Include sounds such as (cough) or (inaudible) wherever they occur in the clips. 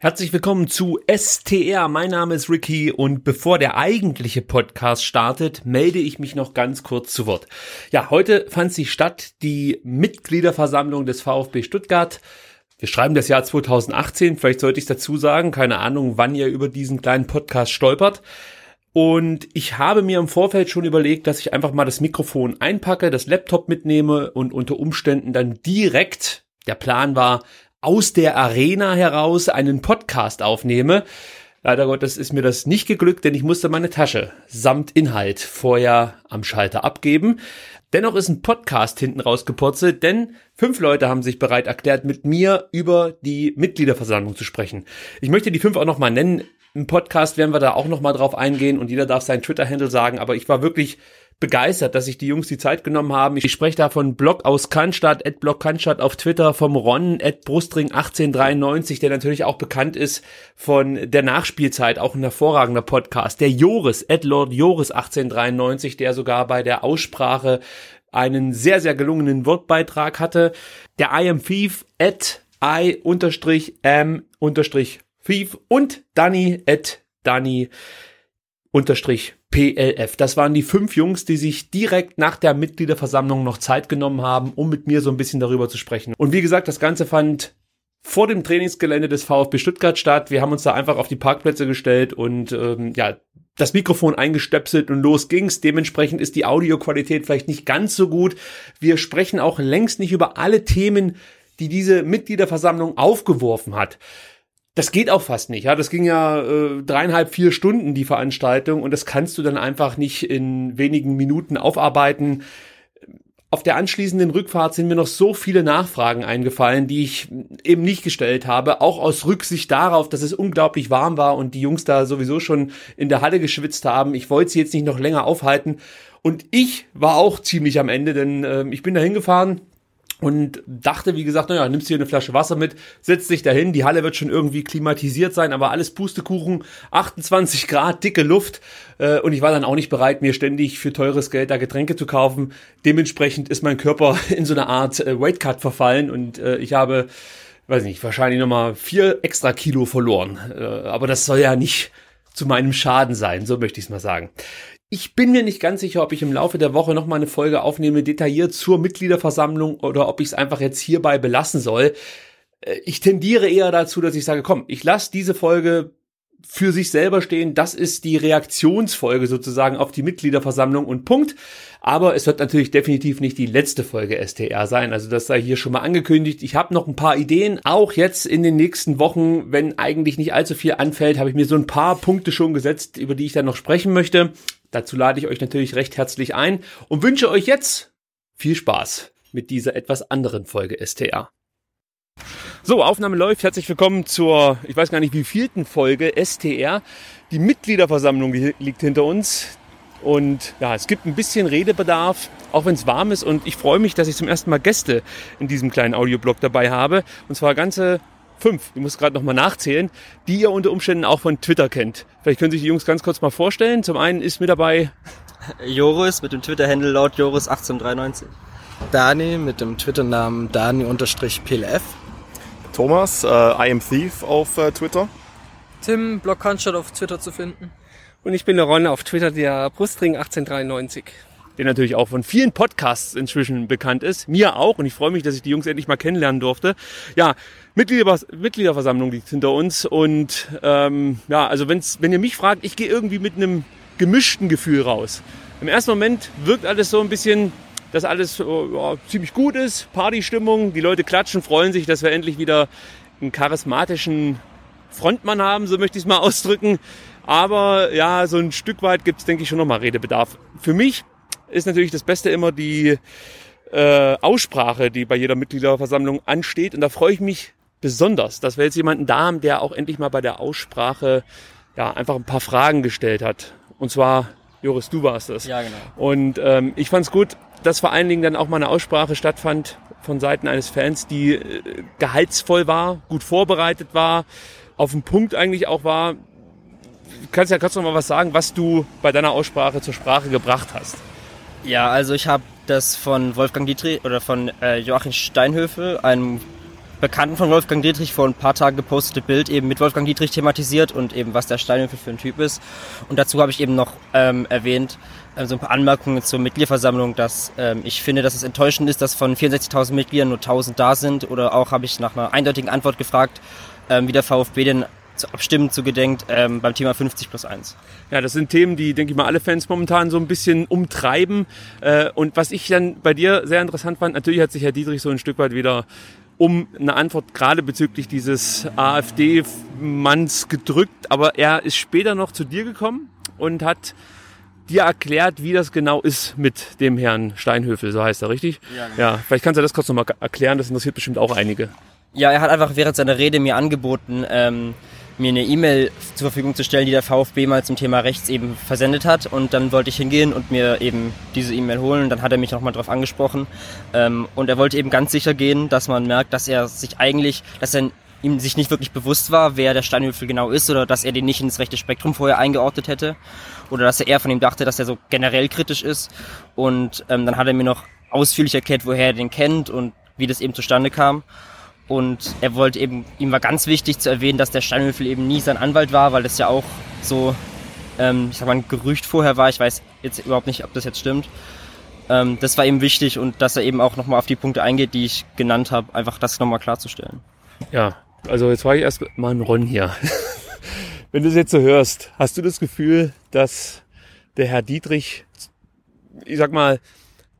Herzlich willkommen zu STR. Mein Name ist Ricky und bevor der eigentliche Podcast startet, melde ich mich noch ganz kurz zu Wort. Ja, heute fand sich statt die Mitgliederversammlung des VfB Stuttgart. Wir schreiben das Jahr 2018, vielleicht sollte ich es dazu sagen, keine Ahnung, wann ihr über diesen kleinen Podcast stolpert. Und ich habe mir im Vorfeld schon überlegt, dass ich einfach mal das Mikrofon einpacke, das Laptop mitnehme und unter Umständen dann direkt, der Plan war, aus der Arena heraus einen Podcast aufnehme. Leider Gottes ist mir das nicht geglückt, denn ich musste meine Tasche samt Inhalt vorher am Schalter abgeben. Dennoch ist ein Podcast hinten rausgepurzelt, denn fünf Leute haben sich bereit erklärt, mit mir über die Mitgliederversammlung zu sprechen. Ich möchte die fünf auch nochmal nennen. Im Podcast werden wir da auch nochmal drauf eingehen und jeder darf seinen Twitter-Handle sagen, aber ich war wirklich begeistert, dass sich die Jungs die Zeit genommen haben. Ich spreche da von Blog aus Cannstatt, at Blog Cannstatt auf Twitter, vom Ron, at Brustring 1893, der natürlich auch bekannt ist von der Nachspielzeit, auch ein hervorragender Podcast. Der Joris, at Lord Joris 1893, der sogar bei der Aussprache einen sehr, sehr gelungenen Wortbeitrag hatte. Der I am Thief, at I unterstrich am unterstrich Thief und Danny, at Danny unterstrich PLF. Das waren die fünf Jungs, die sich direkt nach der Mitgliederversammlung noch Zeit genommen haben, um mit mir so ein bisschen darüber zu sprechen. Und wie gesagt, das Ganze fand vor dem Trainingsgelände des VfB Stuttgart statt. Wir haben uns da einfach auf die Parkplätze gestellt und ähm, ja, das Mikrofon eingestöpselt und los ging's. Dementsprechend ist die Audioqualität vielleicht nicht ganz so gut. Wir sprechen auch längst nicht über alle Themen, die diese Mitgliederversammlung aufgeworfen hat das geht auch fast nicht. Ja, das ging ja äh, dreieinhalb, vier Stunden die Veranstaltung und das kannst du dann einfach nicht in wenigen Minuten aufarbeiten. Auf der anschließenden Rückfahrt sind mir noch so viele Nachfragen eingefallen, die ich eben nicht gestellt habe, auch aus Rücksicht darauf, dass es unglaublich warm war und die Jungs da sowieso schon in der Halle geschwitzt haben. Ich wollte sie jetzt nicht noch länger aufhalten. Und ich war auch ziemlich am Ende, denn äh, ich bin da hingefahren, und dachte, wie gesagt, naja, nimmst hier eine Flasche Wasser mit, setzt dich dahin, die Halle wird schon irgendwie klimatisiert sein, aber alles Pustekuchen, 28 Grad, dicke Luft äh, und ich war dann auch nicht bereit, mir ständig für teures Geld da Getränke zu kaufen. Dementsprechend ist mein Körper (laughs) in so eine Art äh, Weightcut verfallen und äh, ich habe, weiß nicht, wahrscheinlich nochmal vier extra Kilo verloren. Äh, aber das soll ja nicht zu meinem Schaden sein, so möchte ich es mal sagen. Ich bin mir nicht ganz sicher, ob ich im Laufe der Woche noch mal eine Folge aufnehme, detailliert zur Mitgliederversammlung oder ob ich es einfach jetzt hierbei belassen soll. Äh, ich tendiere eher dazu, dass ich sage, komm, ich lasse diese Folge für sich selber stehen. Das ist die Reaktionsfolge sozusagen auf die Mitgliederversammlung und Punkt. Aber es wird natürlich definitiv nicht die letzte Folge STR sein. Also das sei hier schon mal angekündigt. Ich habe noch ein paar Ideen. Auch jetzt in den nächsten Wochen, wenn eigentlich nicht allzu viel anfällt, habe ich mir so ein paar Punkte schon gesetzt, über die ich dann noch sprechen möchte. Dazu lade ich euch natürlich recht herzlich ein und wünsche euch jetzt viel Spaß mit dieser etwas anderen Folge STR. So, Aufnahme läuft. Herzlich willkommen zur, ich weiß gar nicht wie vielten Folge STR. Die Mitgliederversammlung liegt hinter uns. Und ja, es gibt ein bisschen Redebedarf, auch wenn es warm ist. Und ich freue mich, dass ich zum ersten Mal Gäste in diesem kleinen Audioblog dabei habe. Und zwar ganze fünf, ich muss gerade nochmal nachzählen, die ihr unter Umständen auch von Twitter kennt. Vielleicht können sich die Jungs ganz kurz mal vorstellen. Zum einen ist mit dabei (laughs) Joris mit dem Twitter-Handle laut Joris1893. Dani mit dem Twitter-Namen Dani-PLF. Thomas, äh, I am Thief auf äh, Twitter. Tim, Blog auf Twitter zu finden. Und ich bin der Ron auf Twitter, der Brustring 1893 der natürlich auch von vielen Podcasts inzwischen bekannt ist. Mir auch. Und ich freue mich, dass ich die Jungs endlich mal kennenlernen durfte. Ja, Mitglieder, Mitgliederversammlung liegt hinter uns. Und ähm, ja, also wenn's, wenn ihr mich fragt, ich gehe irgendwie mit einem gemischten Gefühl raus. Im ersten Moment wirkt alles so ein bisschen, dass alles ja, ziemlich gut ist, Partystimmung, die Leute klatschen, freuen sich, dass wir endlich wieder einen charismatischen Frontmann haben, so möchte ich es mal (laughs) ausdrücken. Aber ja, so ein Stück weit gibt es, denke ich, schon nochmal Redebedarf. Für mich ist natürlich das Beste immer die äh, Aussprache, die bei jeder Mitgliederversammlung ansteht. Und da freue ich mich besonders, dass wir jetzt jemanden da haben, der auch endlich mal bei der Aussprache ja einfach ein paar Fragen gestellt hat. Und zwar, Joris, du warst es. Ja, genau. Und ähm, ich fand es gut, dass vor allen Dingen dann auch mal eine Aussprache stattfand von Seiten eines Fans, die äh, gehaltsvoll war, gut vorbereitet war, auf den Punkt eigentlich auch war. Du kannst ja kurz noch mal was sagen, was du bei deiner Aussprache zur Sprache gebracht hast. Ja, also ich habe das von Wolfgang Dietrich oder von äh, Joachim Steinhöfel, einem Bekannten von Wolfgang Dietrich vor ein paar Tagen gepostete Bild eben mit Wolfgang Dietrich thematisiert und eben was der Steinhöfel für ein Typ ist. Und dazu habe ich eben noch ähm, erwähnt, äh, so ein paar Anmerkungen zur Mitgliederversammlung, dass ähm, ich finde, dass es enttäuschend ist, dass von 64.000 Mitgliedern nur 1.000 da sind. Oder auch habe ich nach einer eindeutigen Antwort gefragt, ähm, wie der VfB denn zu abstimmen zu gedenkt ähm, beim Thema 50 plus 1. Ja, das sind Themen, die, denke ich mal, alle Fans momentan so ein bisschen umtreiben. Äh, und was ich dann bei dir sehr interessant fand, natürlich hat sich Herr Dietrich so ein Stück weit wieder um eine Antwort gerade bezüglich dieses AfD-Manns gedrückt, aber er ist später noch zu dir gekommen und hat dir erklärt, wie das genau ist mit dem Herrn Steinhöfel, so heißt er, richtig? Ja, genau. ja vielleicht kannst du das kurz nochmal erklären, das interessiert bestimmt auch einige. Ja, er hat einfach während seiner Rede mir angeboten, ähm, mir eine E-Mail zur Verfügung zu stellen, die der VfB mal zum Thema rechts eben versendet hat. Und dann wollte ich hingehen und mir eben diese E-Mail holen. Und dann hat er mich nochmal drauf angesprochen. Ähm, und er wollte eben ganz sicher gehen, dass man merkt, dass er sich eigentlich, dass er ihm sich nicht wirklich bewusst war, wer der Steinhöfel genau ist oder dass er den nicht ins rechte Spektrum vorher eingeordnet hätte oder dass er eher von ihm dachte, dass er so generell kritisch ist und ähm, dann hat er mir noch ausführlich erklärt, woher er den kennt und wie das eben zustande kam und er wollte eben, ihm war ganz wichtig zu erwähnen, dass der Steinhöfel eben nie sein Anwalt war, weil das ja auch so, ähm, ich sag mal, ein Gerücht vorher war. Ich weiß jetzt überhaupt nicht, ob das jetzt stimmt. Ähm, das war ihm wichtig und dass er eben auch nochmal auf die Punkte eingeht, die ich genannt habe, einfach das nochmal klarzustellen. Ja, also jetzt war ich erst mal ein Ron hier. (laughs) Wenn du es jetzt so hörst, hast du das Gefühl, dass der Herr Dietrich, ich sag mal,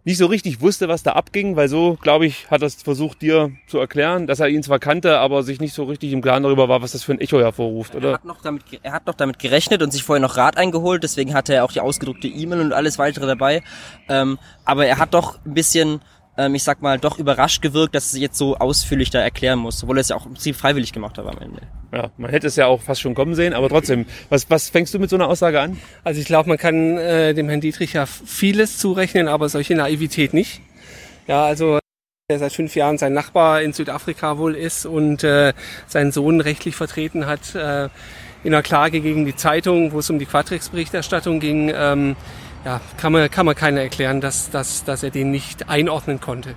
nicht so richtig wusste, was da abging, weil so, glaube ich, hat er es versucht, dir zu erklären, dass er ihn zwar kannte, aber sich nicht so richtig im Klaren darüber war, was das für ein Echo hervorruft, oder? Er hat noch damit, er hat noch damit gerechnet und sich vorher noch Rat eingeholt, deswegen hatte er auch die ausgedruckte E-Mail und alles weitere dabei. Ähm, aber er hat doch ein bisschen, ähm, ich sag mal, doch überrascht gewirkt, dass er jetzt so ausführlich da erklären muss, obwohl er es ja auch im Prinzip freiwillig gemacht hat am Ende. Ja, man hätte es ja auch fast schon kommen sehen, aber trotzdem, was, was fängst du mit so einer Aussage an? Also ich glaube, man kann äh, dem Herrn Dietrich ja vieles zurechnen, aber solche Naivität nicht. Ja, also der seit fünf Jahren sein Nachbar in Südafrika wohl ist und äh, seinen Sohn rechtlich vertreten hat äh, in einer Klage gegen die Zeitung, wo es um die Quatrix-Berichterstattung ging, ähm, ja, kann man, kann man keiner erklären, dass, dass, dass er den nicht einordnen konnte.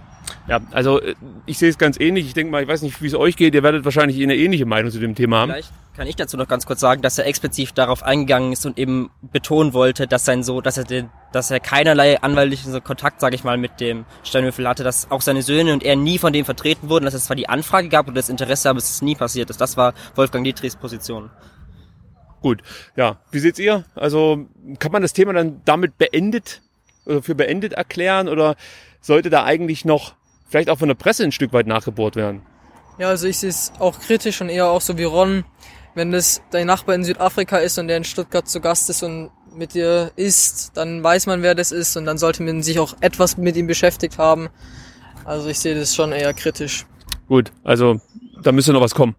Ja, also äh, ich sehe es ganz ähnlich. Ich denke mal, ich weiß nicht, wie es euch geht. Ihr werdet wahrscheinlich eine ähnliche Meinung zu dem Thema haben. Vielleicht kann ich dazu noch ganz kurz sagen, dass er explizit darauf eingegangen ist und eben betonen wollte, dass sein so, dass er den, dass er keinerlei anwaltlichen Kontakt, sage ich mal, mit dem Steinhöfel hatte, dass auch seine Söhne und er nie von dem vertreten wurden, dass es zwar die Anfrage gab und das Interesse, aber es ist nie passiert ist. Das war Wolfgang Dietrichs Position. Gut, ja. Wie seht's ihr? Also kann man das Thema dann damit beendet oder für beendet erklären oder sollte da eigentlich noch vielleicht auch von der Presse ein Stück weit nachgebohrt werden? Ja, also ich sehe es auch kritisch und eher auch so wie Ron, wenn das dein Nachbar in Südafrika ist und der in Stuttgart zu Gast ist und mit dir isst, dann weiß man, wer das ist und dann sollte man sich auch etwas mit ihm beschäftigt haben. Also ich sehe das schon eher kritisch. Gut, also da müsste noch was kommen.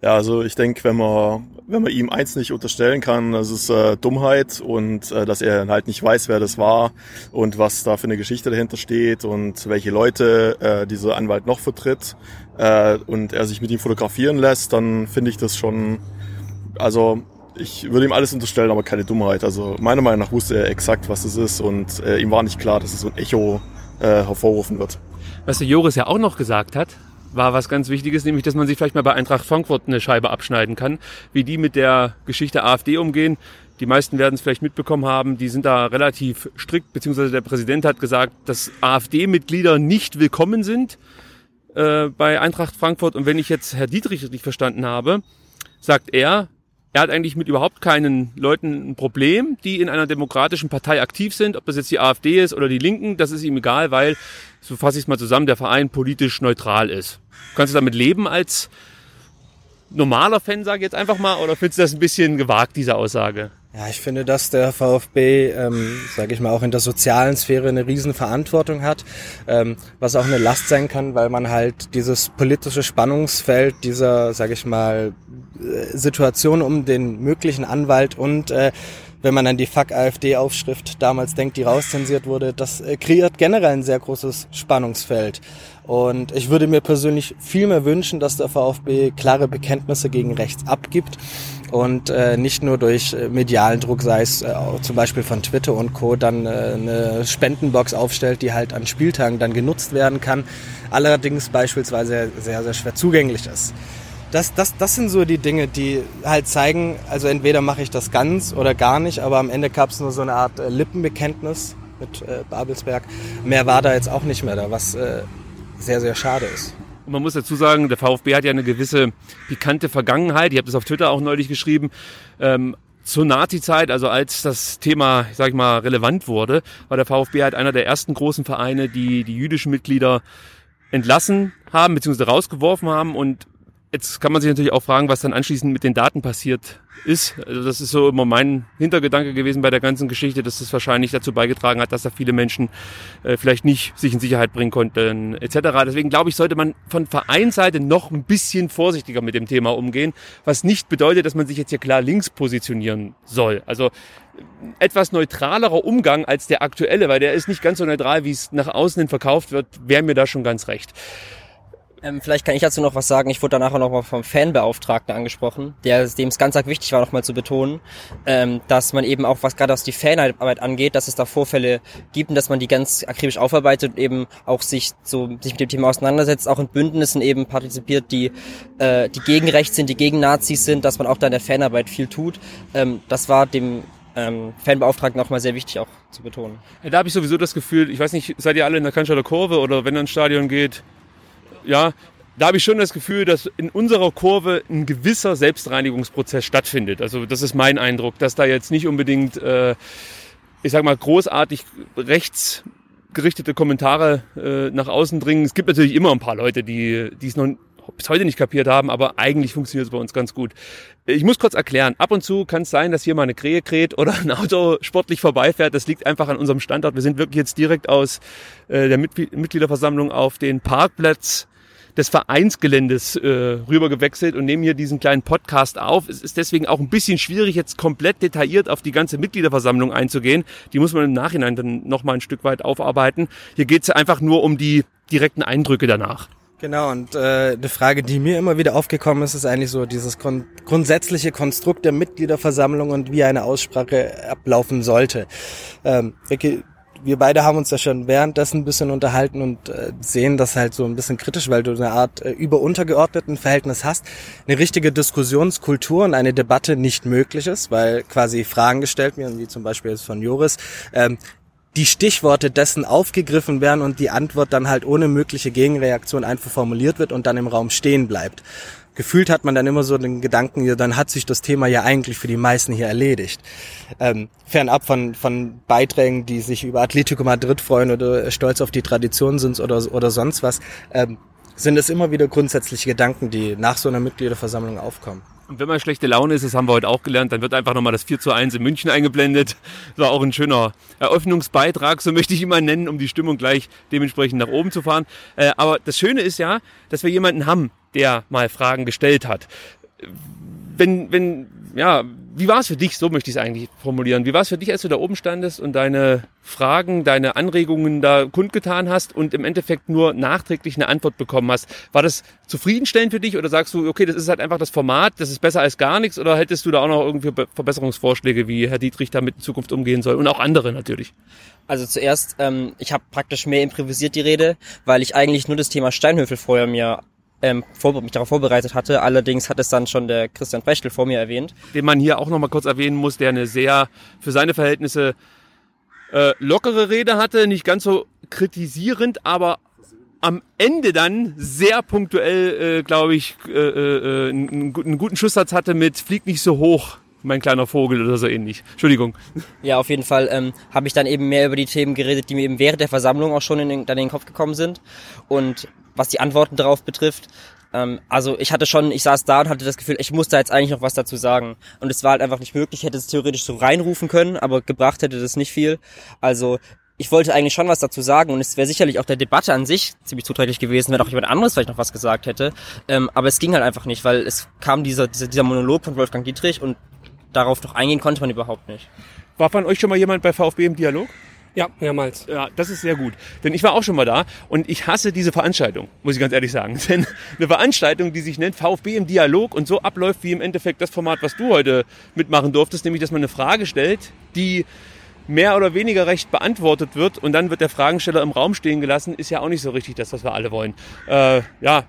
Ja, also ich denke, wenn man, wenn man ihm eins nicht unterstellen kann, das ist äh, Dummheit und äh, dass er halt nicht weiß, wer das war und was da für eine Geschichte dahinter steht und welche Leute äh, dieser Anwalt noch vertritt äh, und er sich mit ihm fotografieren lässt, dann finde ich das schon, also ich würde ihm alles unterstellen, aber keine Dummheit. Also meiner Meinung nach wusste er exakt, was es ist und äh, ihm war nicht klar, dass es so ein Echo äh, hervorrufen wird. Was der Joris ja auch noch gesagt hat, war was ganz Wichtiges, nämlich, dass man sich vielleicht mal bei Eintracht Frankfurt eine Scheibe abschneiden kann, wie die mit der Geschichte AfD umgehen. Die meisten werden es vielleicht mitbekommen haben, die sind da relativ strikt, beziehungsweise der Präsident hat gesagt, dass AfD-Mitglieder nicht willkommen sind äh, bei Eintracht Frankfurt. Und wenn ich jetzt Herr Dietrich richtig verstanden habe, sagt er, er hat eigentlich mit überhaupt keinen Leuten ein Problem, die in einer demokratischen Partei aktiv sind, ob das jetzt die AfD ist oder die Linken, das ist ihm egal, weil, so fasse ich es mal zusammen, der Verein politisch neutral ist. Kannst du damit leben als normaler Fan, sage ich jetzt einfach mal, oder findest du das ein bisschen gewagt, diese Aussage? Ja, ich finde, dass der VfB, ähm, sage ich mal, auch in der sozialen Sphäre eine riesen Verantwortung hat, ähm, was auch eine Last sein kann, weil man halt dieses politische Spannungsfeld dieser, sage ich mal, äh, Situation um den möglichen Anwalt und äh, wenn man an die Fuck AfD-Aufschrift damals denkt, die rauszensiert wurde, das äh, kreiert generell ein sehr großes Spannungsfeld. Und ich würde mir persönlich viel mehr wünschen, dass der VfB klare Bekenntnisse gegen rechts abgibt und äh, nicht nur durch äh, medialen Druck, sei es äh, zum Beispiel von Twitter und Co., dann äh, eine Spendenbox aufstellt, die halt an Spieltagen dann genutzt werden kann, allerdings beispielsweise sehr, sehr schwer zugänglich ist. Das, das, das sind so die Dinge, die halt zeigen, also entweder mache ich das ganz oder gar nicht, aber am Ende gab es nur so eine Art äh, Lippenbekenntnis mit äh, Babelsberg. Mehr war da jetzt auch nicht mehr da, was äh, sehr, sehr schade ist. Und man muss dazu sagen, der VfB hat ja eine gewisse pikante Vergangenheit. Ihr habt es auf Twitter auch neulich geschrieben. Ähm, zur Nazi-Zeit, also als das Thema, sag ich mal, relevant wurde, war der VfB halt einer der ersten großen Vereine, die die jüdischen Mitglieder entlassen haben, beziehungsweise rausgeworfen haben und Jetzt kann man sich natürlich auch fragen, was dann anschließend mit den Daten passiert ist. Also das ist so immer mein Hintergedanke gewesen bei der ganzen Geschichte, dass das wahrscheinlich dazu beigetragen hat, dass da viele Menschen äh, vielleicht nicht sich in Sicherheit bringen konnten etc. Deswegen glaube ich, sollte man von Vereinsseite noch ein bisschen vorsichtiger mit dem Thema umgehen, was nicht bedeutet, dass man sich jetzt hier klar links positionieren soll. Also etwas neutralerer Umgang als der aktuelle, weil der ist nicht ganz so neutral, wie es nach außen hin verkauft wird, wäre mir da schon ganz recht. Ähm, vielleicht kann ich dazu noch was sagen. Ich wurde danach auch noch mal vom Fanbeauftragten angesprochen, der, dem es ganz arg wichtig war, noch mal zu betonen, ähm, dass man eben auch, was gerade was die Fanarbeit angeht, dass es da Vorfälle gibt und dass man die ganz akribisch aufarbeitet und eben auch sich so sich mit dem Thema auseinandersetzt, auch in Bündnissen eben partizipiert, die äh, die gegen rechts sind, die gegen Nazis sind, dass man auch da in der Fanarbeit viel tut. Ähm, das war dem ähm, Fanbeauftragten auch mal sehr wichtig auch zu betonen. Ja, da habe ich sowieso das Gefühl, ich weiß nicht, seid ihr alle in der Cannstatter Kurve oder wenn ihr ins Stadion geht, ja, da habe ich schon das Gefühl, dass in unserer Kurve ein gewisser Selbstreinigungsprozess stattfindet. Also das ist mein Eindruck, dass da jetzt nicht unbedingt, äh, ich sag mal, großartig rechtsgerichtete Kommentare äh, nach außen dringen. Es gibt natürlich immer ein paar Leute, die die es noch bis heute nicht kapiert haben, aber eigentlich funktioniert es bei uns ganz gut. Ich muss kurz erklären, ab und zu kann es sein, dass hier mal eine Krähe kräht oder ein Auto sportlich vorbeifährt. Das liegt einfach an unserem Standort. Wir sind wirklich jetzt direkt aus äh, der Mitgliederversammlung auf den Parkplatz des Vereinsgeländes äh, rüber gewechselt und nehmen hier diesen kleinen Podcast auf. Es ist deswegen auch ein bisschen schwierig, jetzt komplett detailliert auf die ganze Mitgliederversammlung einzugehen. Die muss man im Nachhinein dann nochmal ein Stück weit aufarbeiten. Hier geht es einfach nur um die direkten Eindrücke danach. Genau, und äh, eine Frage, die mir immer wieder aufgekommen ist, ist eigentlich so dieses grund grundsätzliche Konstrukt der Mitgliederversammlung und wie eine Aussprache ablaufen sollte. Ähm, wir beide haben uns ja schon währenddessen ein bisschen unterhalten und äh, sehen das halt so ein bisschen kritisch, weil du eine Art äh, über-untergeordneten Verhältnis hast. Eine richtige Diskussionskultur und eine Debatte nicht möglich ist, weil quasi Fragen gestellt werden, wie zum Beispiel jetzt von Joris, ähm, die Stichworte dessen aufgegriffen werden und die Antwort dann halt ohne mögliche Gegenreaktion einfach formuliert wird und dann im Raum stehen bleibt gefühlt hat man dann immer so den Gedanken, ja, dann hat sich das Thema ja eigentlich für die meisten hier erledigt. Ähm, fernab von, von Beiträgen, die sich über Atletico Madrid freuen oder stolz auf die Tradition sind oder, oder sonst was, ähm, sind es immer wieder grundsätzliche Gedanken, die nach so einer Mitgliederversammlung aufkommen. Und wenn man schlechte Laune ist, das haben wir heute auch gelernt, dann wird einfach nochmal das 4 zu 1 in München eingeblendet. Das war auch ein schöner Eröffnungsbeitrag, so möchte ich ihn mal nennen, um die Stimmung gleich dementsprechend nach oben zu fahren. Äh, aber das Schöne ist ja, dass wir jemanden haben, der mal Fragen gestellt hat. Wenn, wenn, ja, wie war es für dich, so möchte ich es eigentlich formulieren, wie war es für dich, als du da oben standest und deine Fragen, deine Anregungen da kundgetan hast und im Endeffekt nur nachträglich eine Antwort bekommen hast? War das zufriedenstellend für dich oder sagst du, okay, das ist halt einfach das Format, das ist besser als gar nichts oder hättest du da auch noch irgendwie Verbesserungsvorschläge, wie Herr Dietrich damit in Zukunft umgehen soll und auch andere natürlich? Also zuerst, ähm, ich habe praktisch mehr improvisiert die Rede, weil ich eigentlich nur das Thema Steinhöfel vorher mir ähm, vor, mich darauf vorbereitet hatte. Allerdings hat es dann schon der Christian Brechtel vor mir erwähnt. Den man hier auch nochmal kurz erwähnen muss, der eine sehr für seine Verhältnisse äh, lockere Rede hatte, nicht ganz so kritisierend, aber am Ende dann sehr punktuell, äh, glaube ich, äh, äh, einen, einen guten Schusssatz hatte mit Flieg nicht so hoch, mein kleiner Vogel oder so ähnlich. Entschuldigung. Ja, auf jeden Fall ähm, habe ich dann eben mehr über die Themen geredet, die mir eben während der Versammlung auch schon in den, dann in den Kopf gekommen sind. Und was die Antworten darauf betrifft. Ähm, also ich hatte schon, ich saß da und hatte das Gefühl, ich muss da jetzt eigentlich noch was dazu sagen. Und es war halt einfach nicht möglich, ich hätte es theoretisch so reinrufen können, aber gebracht hätte das nicht viel. Also ich wollte eigentlich schon was dazu sagen und es wäre sicherlich auch der Debatte an sich ziemlich zuträglich gewesen, wenn auch jemand anderes vielleicht noch was gesagt hätte. Ähm, aber es ging halt einfach nicht, weil es kam dieser, dieser, dieser Monolog von Wolfgang Dietrich und darauf noch eingehen konnte man überhaupt nicht. War von euch schon mal jemand bei VfB im Dialog? Ja, mehrmals. Ja, das ist sehr gut. Denn ich war auch schon mal da und ich hasse diese Veranstaltung, muss ich ganz ehrlich sagen. (laughs) Denn eine Veranstaltung, die sich nennt VfB im Dialog und so abläuft wie im Endeffekt das Format, was du heute mitmachen durftest, nämlich dass man eine Frage stellt, die mehr oder weniger recht beantwortet wird und dann wird der Fragensteller im Raum stehen gelassen, ist ja auch nicht so richtig das, was wir alle wollen. Äh, ja,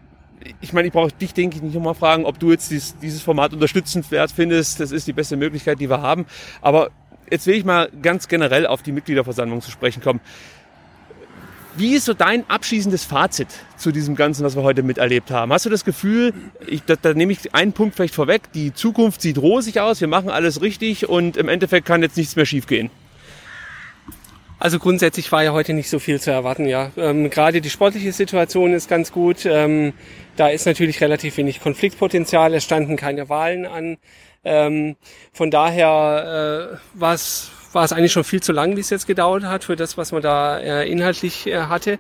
ich meine, ich brauche dich, denke ich, nicht nochmal fragen, ob du jetzt dieses, dieses Format unterstützenswert findest. Das ist die beste Möglichkeit, die wir haben. Aber jetzt will ich mal ganz generell auf die Mitgliederversammlung zu sprechen kommen. Wie ist so dein abschließendes Fazit zu diesem Ganzen, was wir heute miterlebt haben? Hast du das Gefühl, ich, da, da nehme ich einen Punkt vielleicht vorweg, die Zukunft sieht rosig aus, wir machen alles richtig und im Endeffekt kann jetzt nichts mehr schiefgehen? Also grundsätzlich war ja heute nicht so viel zu erwarten, ja. Ähm, Gerade die sportliche Situation ist ganz gut. Ähm, da ist natürlich relativ wenig Konfliktpotenzial. Es standen keine Wahlen an. Ähm, von daher äh, war es eigentlich schon viel zu lang, wie es jetzt gedauert hat für das, was man da äh, inhaltlich äh, hatte.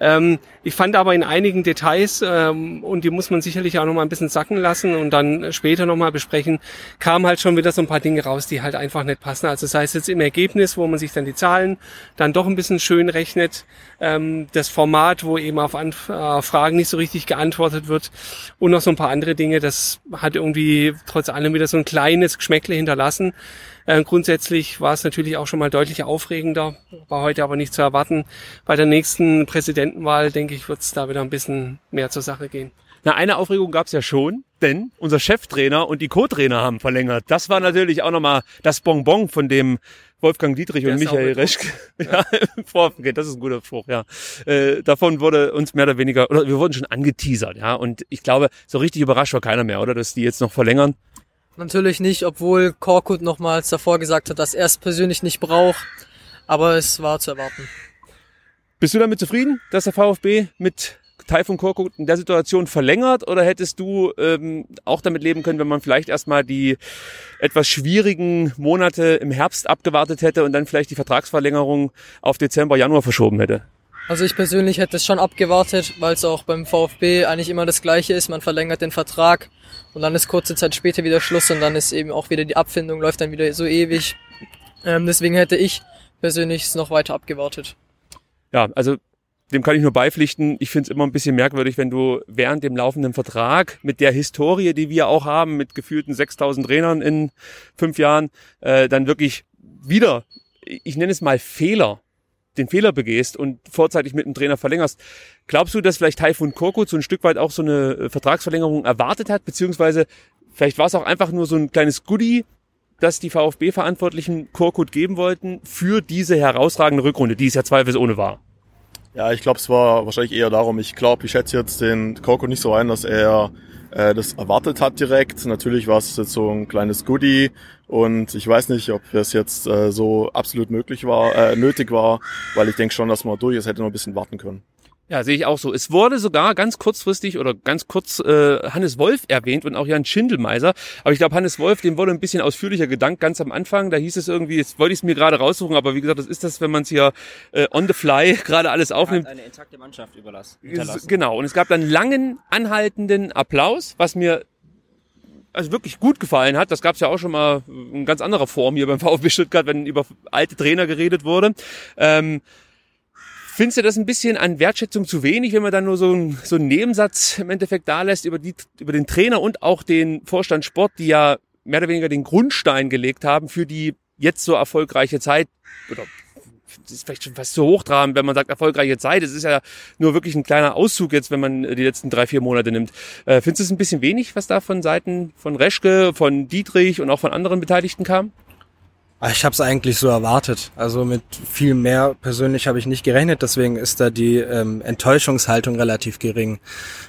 Ähm, ich fand aber in einigen Details, ähm, und die muss man sicherlich auch noch mal ein bisschen sacken lassen und dann später noch mal besprechen, kamen halt schon wieder so ein paar Dinge raus, die halt einfach nicht passen. Also sei es jetzt im Ergebnis, wo man sich dann die Zahlen dann doch ein bisschen schön rechnet, ähm, das Format, wo eben auf Anf äh, Fragen nicht so richtig geantwortet wird und noch so ein paar andere Dinge, das hat irgendwie trotz allem wieder so ein kleines Geschmäckle hinterlassen. Äh, grundsätzlich war es natürlich auch schon mal deutlich aufregender, war heute aber nicht zu erwarten. Bei der nächsten Präsidentenwahl, denke ich, wird es da wieder ein bisschen mehr zur Sache gehen. Na, eine Aufregung gab es ja schon, denn unser Cheftrainer und die Co-Trainer haben verlängert. Das war natürlich auch nochmal das Bonbon von dem Wolfgang Dietrich und Michael Reschke. (laughs) Ja, okay, das ist ein guter Spruch, ja. Äh, davon wurde uns mehr oder weniger, oder wir wurden schon angeteasert, ja. Und ich glaube, so richtig überrascht war keiner mehr, oder? Dass die jetzt noch verlängern. Natürlich nicht, obwohl Korkut nochmals davor gesagt hat, dass er es persönlich nicht braucht. Aber es war zu erwarten. Bist du damit zufrieden, dass der VfB mit Taifun Korkut in der Situation verlängert oder hättest du ähm, auch damit leben können, wenn man vielleicht erstmal die etwas schwierigen Monate im Herbst abgewartet hätte und dann vielleicht die Vertragsverlängerung auf Dezember, Januar verschoben hätte? Also ich persönlich hätte es schon abgewartet, weil es auch beim VfB eigentlich immer das Gleiche ist. Man verlängert den Vertrag und dann ist kurze Zeit später wieder Schluss und dann ist eben auch wieder die Abfindung, läuft dann wieder so ewig. Ähm, deswegen hätte ich persönlich es noch weiter abgewartet. Ja, also dem kann ich nur beipflichten. Ich finde es immer ein bisschen merkwürdig, wenn du während dem laufenden Vertrag mit der Historie, die wir auch haben, mit gefühlten 6000 Trainern in fünf Jahren, äh, dann wirklich wieder, ich nenne es mal Fehler den Fehler begehst und vorzeitig mit dem Trainer verlängerst. Glaubst du, dass vielleicht Taifun Korkut so ein Stück weit auch so eine äh, Vertragsverlängerung erwartet hat, beziehungsweise vielleicht war es auch einfach nur so ein kleines Goodie, das die VfB-Verantwortlichen Korkut geben wollten für diese herausragende Rückrunde, die es ja zweifelsohne war? Ja, ich glaube, es war wahrscheinlich eher darum, ich glaube, ich schätze jetzt den Korkut nicht so ein, dass er äh, das erwartet hat direkt. Natürlich war es jetzt so ein kleines Goodie und ich weiß nicht, ob es jetzt äh, so absolut möglich war, äh, nötig war, weil ich denke schon, dass man durchaus hätte noch ein bisschen warten können. Ja, sehe ich auch so. Es wurde sogar ganz kurzfristig oder ganz kurz äh, Hannes Wolf erwähnt und auch Jan Schindelmeiser. Aber ich glaube, Hannes Wolf, dem wurde ein bisschen ausführlicher gedankt ganz am Anfang. Da hieß es irgendwie, jetzt wollte ich es mir gerade raussuchen, aber wie gesagt, das ist das, wenn man es hier äh, on the fly (laughs) gerade alles aufnimmt. Eine intakte Mannschaft überlassen. Genau. Und es gab dann langen, anhaltenden Applaus, was mir also wirklich gut gefallen hat. Das gab es ja auch schon mal in ganz anderer Form hier beim (laughs) VfB Stuttgart, wenn über alte Trainer geredet wurde. Ähm, Findest du das ein bisschen an Wertschätzung zu wenig, wenn man dann nur so, ein, so einen Nebensatz im Endeffekt da lässt über, die, über den Trainer und auch den Vorstand Sport, die ja mehr oder weniger den Grundstein gelegt haben für die jetzt so erfolgreiche Zeit oder das ist vielleicht schon fast zu hochtrabend, wenn man sagt erfolgreiche Zeit. Es ist ja nur wirklich ein kleiner Auszug jetzt, wenn man die letzten drei, vier Monate nimmt. Äh, findest du es ein bisschen wenig, was da von Seiten von Reschke, von Dietrich und auch von anderen Beteiligten kam? Ah, ich habe es eigentlich so erwartet. Also mit viel mehr persönlich habe ich nicht gerechnet, deswegen ist da die ähm, Enttäuschungshaltung relativ gering.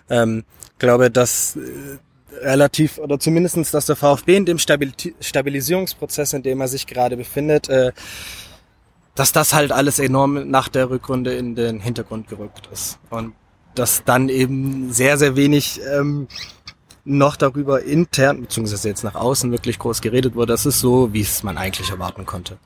Ähm, glaube, dass äh, relativ oder zumindestens, dass der VfB in dem Stabil Stabilisierungsprozess, in dem er sich gerade befindet, äh, dass das halt alles enorm nach der Rückrunde in den Hintergrund gerückt ist und dass dann eben sehr sehr wenig ähm, noch darüber intern, beziehungsweise jetzt nach außen wirklich groß geredet wurde. Das ist so, wie es man eigentlich erwarten konnte.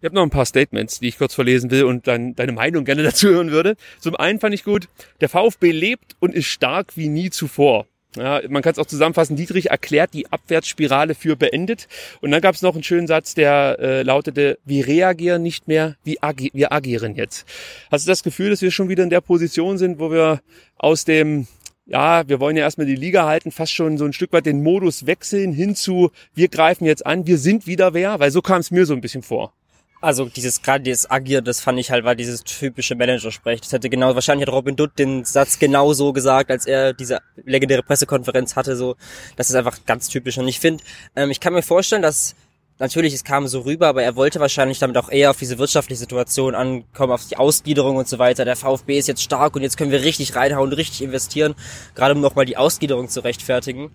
Ich habe noch ein paar Statements, die ich kurz verlesen will und dann deine Meinung gerne (laughs) dazu hören würde. Zum einen fand ich gut, der VfB lebt und ist stark wie nie zuvor. Ja, man kann es auch zusammenfassen, Dietrich erklärt die Abwärtsspirale für beendet. Und dann gab es noch einen schönen Satz, der äh, lautete, wir reagieren nicht mehr, wir, agi wir agieren jetzt. Hast du das Gefühl, dass wir schon wieder in der Position sind, wo wir aus dem ja, wir wollen ja erstmal die Liga halten, fast schon so ein Stück weit den Modus wechseln hinzu, wir greifen jetzt an, wir sind wieder wer, weil so kam es mir so ein bisschen vor. Also dieses gerade dieses Agier, das fand ich halt war dieses typische Manager-Sprech. Das hätte genau wahrscheinlich hat Robin Dutt den Satz genau so gesagt, als er diese legendäre Pressekonferenz hatte. So, das ist einfach ganz typisch. Und ich finde, ähm, ich kann mir vorstellen, dass natürlich es kam so rüber, aber er wollte wahrscheinlich damit auch eher auf diese wirtschaftliche Situation ankommen, auf die Ausgliederung und so weiter. Der VfB ist jetzt stark und jetzt können wir richtig reinhauen, richtig investieren, gerade um nochmal die Ausgliederung zu rechtfertigen.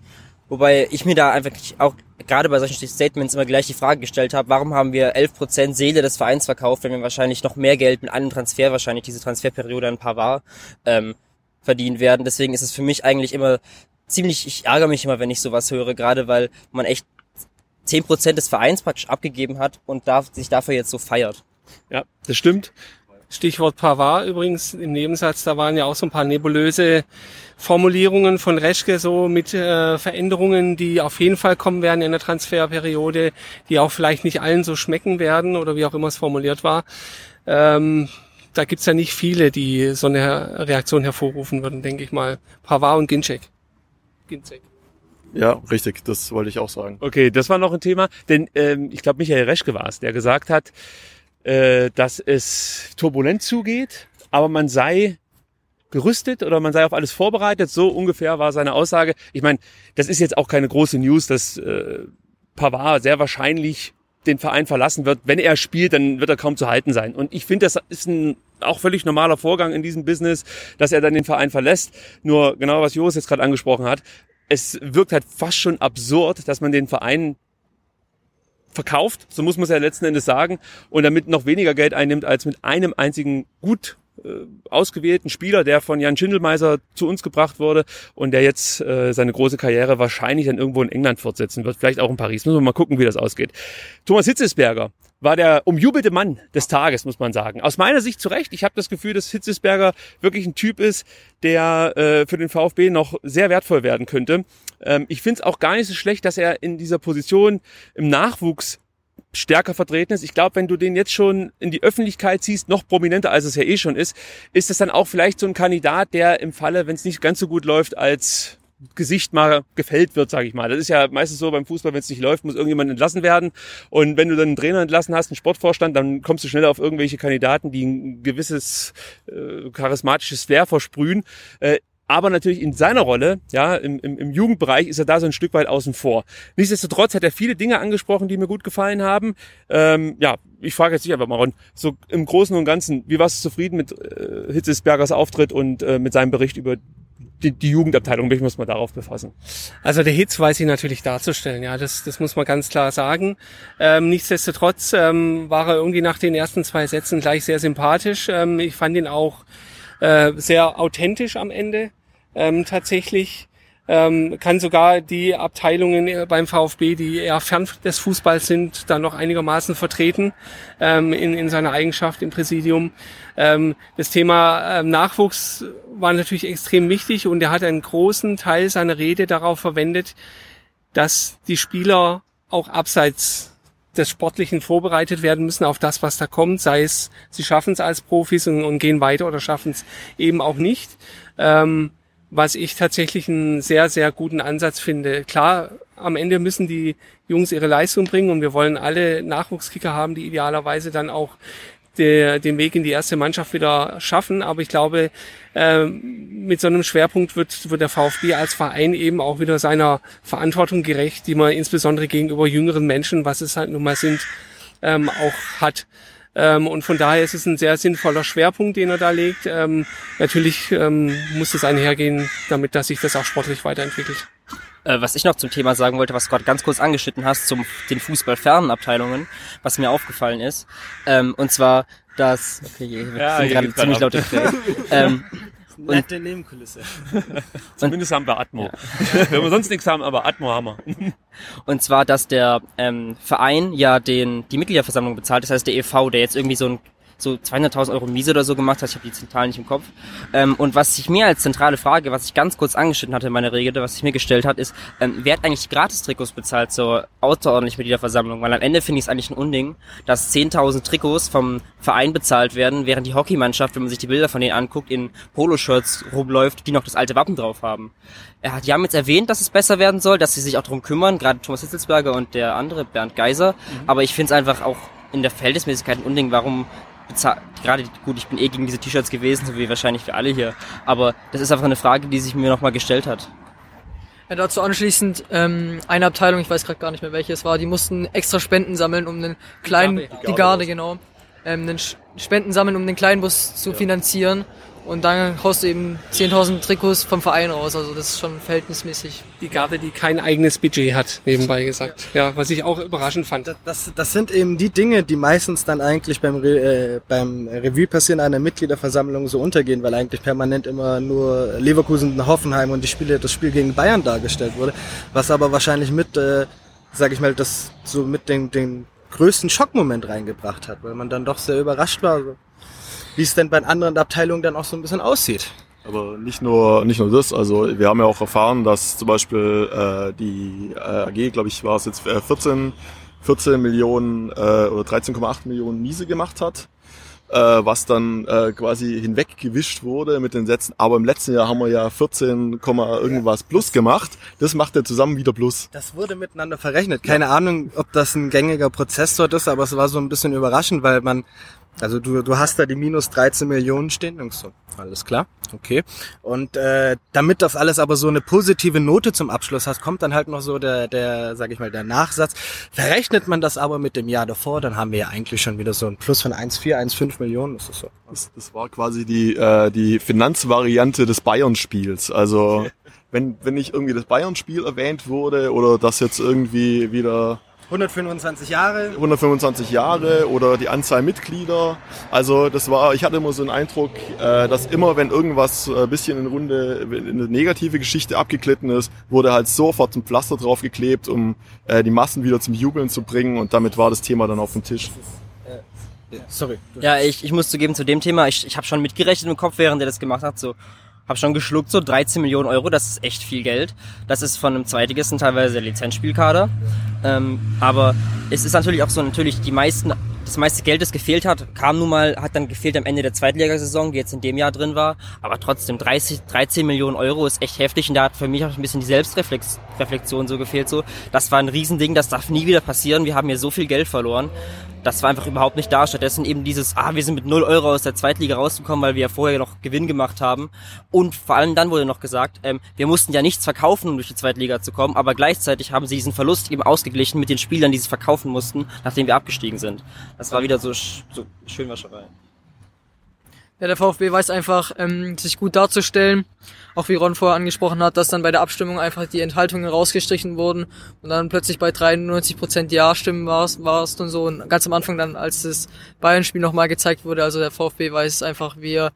Wobei ich mir da einfach auch gerade bei solchen Statements immer gleich die Frage gestellt habe, warum haben wir 11% Seele des Vereins verkauft, wenn wir wahrscheinlich noch mehr Geld mit einem Transfer, wahrscheinlich diese Transferperiode ein paar war, ähm, verdienen werden. Deswegen ist es für mich eigentlich immer ziemlich, ich ärgere mich immer, wenn ich sowas höre, gerade weil man echt 10% des Vereins praktisch abgegeben hat und darf, sich dafür jetzt so feiert. Ja, das stimmt. Stichwort Pavard übrigens im Nebensatz, da waren ja auch so ein paar nebulöse Formulierungen von Reschke so mit äh, Veränderungen, die auf jeden Fall kommen werden in der Transferperiode, die auch vielleicht nicht allen so schmecken werden oder wie auch immer es formuliert war. Ähm, da gibt's ja nicht viele, die so eine Reaktion hervorrufen würden, denke ich mal. Pavard und Ginczek. Ginczek. Ja, richtig, das wollte ich auch sagen. Okay, das war noch ein Thema, denn ähm, ich glaube, Michael Reschke war es, der gesagt hat, äh, dass es turbulent zugeht, aber man sei gerüstet oder man sei auf alles vorbereitet. So ungefähr war seine Aussage. Ich meine, das ist jetzt auch keine große News, dass äh, Pavard sehr wahrscheinlich den Verein verlassen wird. Wenn er spielt, dann wird er kaum zu halten sein. Und ich finde, das ist ein auch völlig normaler Vorgang in diesem Business, dass er dann den Verein verlässt. Nur genau, was Joris jetzt gerade angesprochen hat, es wirkt halt fast schon absurd, dass man den Verein verkauft, so muss man es ja letzten Endes sagen, und damit noch weniger Geld einnimmt als mit einem einzigen gut äh, ausgewählten Spieler, der von Jan Schindelmeiser zu uns gebracht wurde und der jetzt äh, seine große Karriere wahrscheinlich dann irgendwo in England fortsetzen wird, vielleicht auch in Paris. Müssen wir mal gucken, wie das ausgeht. Thomas Hitzesberger war der umjubelte Mann des Tages, muss man sagen. Aus meiner Sicht zu Recht. Ich habe das Gefühl, dass Hitzesberger wirklich ein Typ ist, der äh, für den VfB noch sehr wertvoll werden könnte. Ähm, ich finde es auch gar nicht so schlecht, dass er in dieser Position im Nachwuchs stärker vertreten ist. Ich glaube, wenn du den jetzt schon in die Öffentlichkeit ziehst, noch prominenter als es ja eh schon ist, ist es dann auch vielleicht so ein Kandidat, der im Falle, wenn es nicht ganz so gut läuft, als Gesicht mal gefällt wird, sage ich mal. Das ist ja meistens so beim Fußball, wenn es nicht läuft, muss irgendjemand entlassen werden. Und wenn du dann einen Trainer entlassen hast, einen Sportvorstand, dann kommst du schneller auf irgendwelche Kandidaten, die ein gewisses äh, charismatisches Flair versprühen. Äh, aber natürlich in seiner Rolle, ja, im, im, im Jugendbereich ist er da so ein Stück weit außen vor. Nichtsdestotrotz hat er viele Dinge angesprochen, die mir gut gefallen haben. Ähm, ja, ich frage jetzt dich einfach mal, Ron, so im Großen und Ganzen, wie warst du zufrieden mit äh, Hitzesbergers Auftritt und äh, mit seinem Bericht über die, die Jugendabteilung, mich muss man darauf befassen. Also der Hitz weiß ich natürlich darzustellen, ja, das, das muss man ganz klar sagen. Ähm, nichtsdestotrotz ähm, war er irgendwie nach den ersten zwei Sätzen gleich sehr sympathisch. Ähm, ich fand ihn auch äh, sehr authentisch am Ende ähm, tatsächlich. Ähm, kann sogar die Abteilungen äh, beim VfB, die eher fern des Fußballs sind, dann noch einigermaßen vertreten ähm, in, in seiner Eigenschaft im Präsidium. Ähm, das Thema ähm, Nachwuchs war natürlich extrem wichtig und er hat einen großen Teil seiner Rede darauf verwendet, dass die Spieler auch abseits des Sportlichen vorbereitet werden müssen auf das, was da kommt, sei es, sie schaffen es als Profis und, und gehen weiter oder schaffen es eben auch nicht. Ähm, was ich tatsächlich einen sehr, sehr guten Ansatz finde. Klar, am Ende müssen die Jungs ihre Leistung bringen und wir wollen alle Nachwuchskicker haben, die idealerweise dann auch der, den Weg in die erste Mannschaft wieder schaffen. Aber ich glaube, äh, mit so einem Schwerpunkt wird, wird der VfB als Verein eben auch wieder seiner Verantwortung gerecht, die man insbesondere gegenüber jüngeren Menschen, was es halt nun mal sind, ähm, auch hat. Ähm, und von daher ist es ein sehr sinnvoller Schwerpunkt, den er da legt. Ähm, natürlich ähm, muss es einhergehen, damit dass sich das auch sportlich weiterentwickelt. Äh, was ich noch zum Thema sagen wollte, was du gerade ganz kurz angeschnitten hast, zum den fußballfernen Abteilungen, was mir aufgefallen ist. Ähm, und zwar, dass okay, wir ja, sind gerade ziemlich laut ähm, (laughs) Nette Nebenkulisse. (laughs) Zumindest haben wir Atmo. Ja. Wenn wir sonst nichts haben, aber Atmo haben wir. (laughs) Und zwar, dass der ähm, Verein ja den die Mitgliederversammlung bezahlt, das heißt der EV, der jetzt irgendwie so ein so 200.000 Euro Miese oder so gemacht hat. Ich habe die Zahlen nicht im Kopf. Ähm, und was ich mir als zentrale Frage, was ich ganz kurz angeschnitten hatte in meiner Rede, was sich mir gestellt hat, ist, ähm, wer hat eigentlich die Gratis-Trikots bezahlt zur außerordentlichen Mitgliederversammlung? Weil am Ende finde ich es eigentlich ein Unding, dass 10.000 Trikots vom Verein bezahlt werden, während die Hockeymannschaft, wenn man sich die Bilder von denen anguckt, in Poloshirts rumläuft, die noch das alte Wappen drauf haben. Er hat, die haben jetzt erwähnt, dass es besser werden soll, dass sie sich auch darum kümmern, gerade Thomas Hitzelsberger und der andere Bernd Geiser. Mhm. Aber ich finde es einfach auch in der Verhältnismäßigkeit ein Unding, warum gerade gut, ich bin eh gegen diese T-Shirts gewesen, so wie wahrscheinlich wir alle hier. Aber das ist einfach eine Frage, die sich mir nochmal gestellt hat. Ja, dazu anschließend ähm, eine Abteilung, ich weiß gerade gar nicht mehr welche es war, die mussten extra Spenden sammeln, um einen kleinen, die Garde, die Garde genau, ähm, einen Spenden sammeln, um den kleinen Bus zu ja. finanzieren. Und dann haust du eben 10.000 Trikots vom Verein raus. Also das ist schon verhältnismäßig. Die Garde, die kein eigenes Budget hat, nebenbei gesagt. Ja, was ich auch überraschend fand. Das, das, das sind eben die Dinge, die meistens dann eigentlich beim, Re äh, beim Revue passieren einer Mitgliederversammlung so untergehen, weil eigentlich permanent immer nur Leverkusen, Hoffenheim und die Spiele, das Spiel gegen Bayern dargestellt wurde. Was aber wahrscheinlich mit, äh, sag ich mal, das so mit den, den größten Schockmoment reingebracht hat, weil man dann doch sehr überrascht war. Wie es denn bei anderen Abteilungen dann auch so ein bisschen aussieht. Aber nicht nur nicht nur das, also wir haben ja auch erfahren, dass zum Beispiel äh, die äh, AG, glaube ich, war es jetzt äh, 14, 14 Millionen äh, oder 13,8 Millionen Miese gemacht hat, äh, was dann äh, quasi hinweggewischt wurde mit den Sätzen. Aber im letzten Jahr haben wir ja 14, irgendwas plus gemacht. Das macht er zusammen wieder plus. Das wurde miteinander verrechnet. Keine ja. Ahnung, ob das ein gängiger Prozess dort ist, aber es war so ein bisschen überraschend, weil man also du, du hast da die minus 13 Millionen stehen und so. Alles klar, okay. Und äh, damit das alles aber so eine positive Note zum Abschluss hat, kommt dann halt noch so der, der, sag ich mal, der Nachsatz. Verrechnet man das aber mit dem Jahr davor, dann haben wir ja eigentlich schon wieder so ein Plus von 1,4, 1,5 Millionen. Das ist so. Das, das war quasi die, äh, die Finanzvariante des Bayern-Spiels. Also okay. wenn, wenn nicht irgendwie das Bayern-Spiel erwähnt wurde oder das jetzt irgendwie wieder 125 Jahre. 125 Jahre oder die Anzahl Mitglieder. Also das war, ich hatte immer so einen Eindruck, äh, dass immer, wenn irgendwas ein bisschen in Runde, in eine negative Geschichte abgeglitten ist, wurde halt sofort ein Pflaster draufgeklebt, um äh, die Massen wieder zum Jubeln zu bringen und damit war das Thema dann auf dem Tisch. Sorry. Ja, ich, ich muss zugeben zu dem Thema, ich, ich habe schon mitgerechnet im Kopf, während er das gemacht hat, so hab schon geschluckt, so 13 Millionen Euro, das ist echt viel Geld. Das ist von einem Zweitligisten teilweise der Lizenzspielkader. Ähm, aber es ist natürlich auch so, natürlich die meisten, das meiste Geld, das gefehlt hat, kam nun mal, hat dann gefehlt am Ende der Zweitligasaison, die jetzt in dem Jahr drin war. Aber trotzdem, 30, 13 Millionen Euro ist echt heftig und da hat für mich auch ein bisschen die Selbstreflexion so gefehlt, so. Das war ein Riesending, das darf nie wieder passieren, wir haben hier so viel Geld verloren das war einfach überhaupt nicht da. Stattdessen eben dieses, ah, wir sind mit 0 Euro aus der Zweitliga rausgekommen, weil wir ja vorher noch Gewinn gemacht haben. Und vor allem dann wurde noch gesagt, ähm, wir mussten ja nichts verkaufen, um durch die Zweitliga zu kommen, aber gleichzeitig haben sie diesen Verlust eben ausgeglichen mit den Spielern, die sie verkaufen mussten, nachdem wir abgestiegen sind. Das war wieder so, so Schönwascherei. Ja, der VfB weiß einfach, ähm, sich gut darzustellen. Auch wie Ron vorher angesprochen hat, dass dann bei der Abstimmung einfach die Enthaltungen rausgestrichen wurden und dann plötzlich bei 93% Ja-Stimmen war es und so. Und ganz am Anfang dann, als das Bayern-Spiel nochmal gezeigt wurde, also der VfB weiß einfach, wie er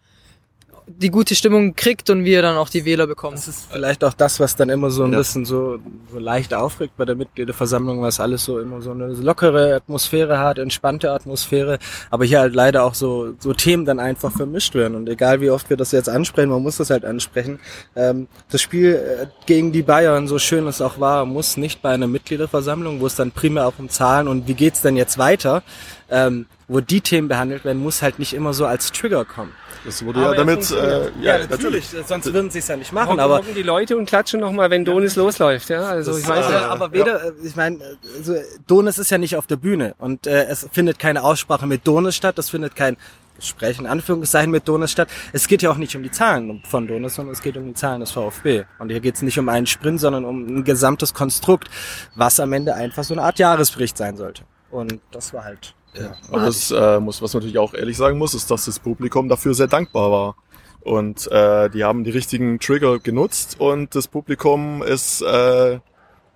die gute Stimmung kriegt und wie er dann auch die Wähler bekommt. Das ist vielleicht auch das, was dann immer so ein ja. bisschen so, so leicht aufregt bei der Mitgliederversammlung, was alles so immer so eine lockere Atmosphäre hat, entspannte Atmosphäre, aber hier halt leider auch so, so Themen dann einfach vermischt werden und egal wie oft wir das jetzt ansprechen, man muss das halt ansprechen. Ähm, das Spiel äh, gegen die Bayern, so schön es auch war, muss nicht bei einer Mitgliederversammlung, wo es dann primär auch um Zahlen und wie geht's denn jetzt weiter, ähm, wo die Themen behandelt werden, muss halt nicht immer so als Trigger kommen. Das wurde aber ja damit, äh, ja, ja, natürlich, sonst würden sie es ja nicht machen. Hocken, aber hocken die Leute und klatschen nochmal, wenn Donis ja. losläuft, ja. Also das ich weiß ja, aber weder, ja. ich meine, also Donis ist ja nicht auf der Bühne und äh, es findet keine Aussprache mit Donis statt, es findet kein Gespräch in Anführungszeichen mit Donis statt. Es geht ja auch nicht um die Zahlen von Donis, sondern es geht um die Zahlen des VfB. Und hier geht es nicht um einen Sprint, sondern um ein gesamtes Konstrukt, was am Ende einfach so eine Art Jahresbericht sein sollte. Und das war halt ja. Aber das äh, muss, was man natürlich auch ehrlich sagen muss, ist, dass das Publikum dafür sehr dankbar war. Und äh, die haben die richtigen Trigger genutzt und das Publikum ist äh,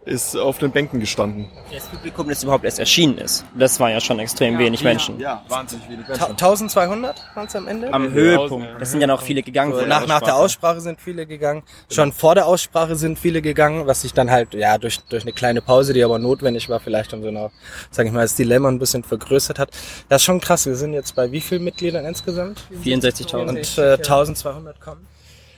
ist auf den Bänken gestanden. Das Publikum, das überhaupt erst erschienen ist, das war ja schon extrem wenig Menschen. Ja, wahnsinnig wenig Ta 1200 waren es am Ende? Am Höhepunkt. Das sind ja noch viele gegangen. So, nach, nach der Aussprache sind viele gegangen. Schon vor der Aussprache sind viele gegangen, was sich dann halt, ja, durch, durch eine kleine Pause, die aber notwendig war, vielleicht um so eine, sag ich mal, das Dilemma ein bisschen vergrößert hat. Das ist schon krass. Wir sind jetzt bei wie vielen Mitgliedern insgesamt? 64.000. Und äh, 1200 kommen.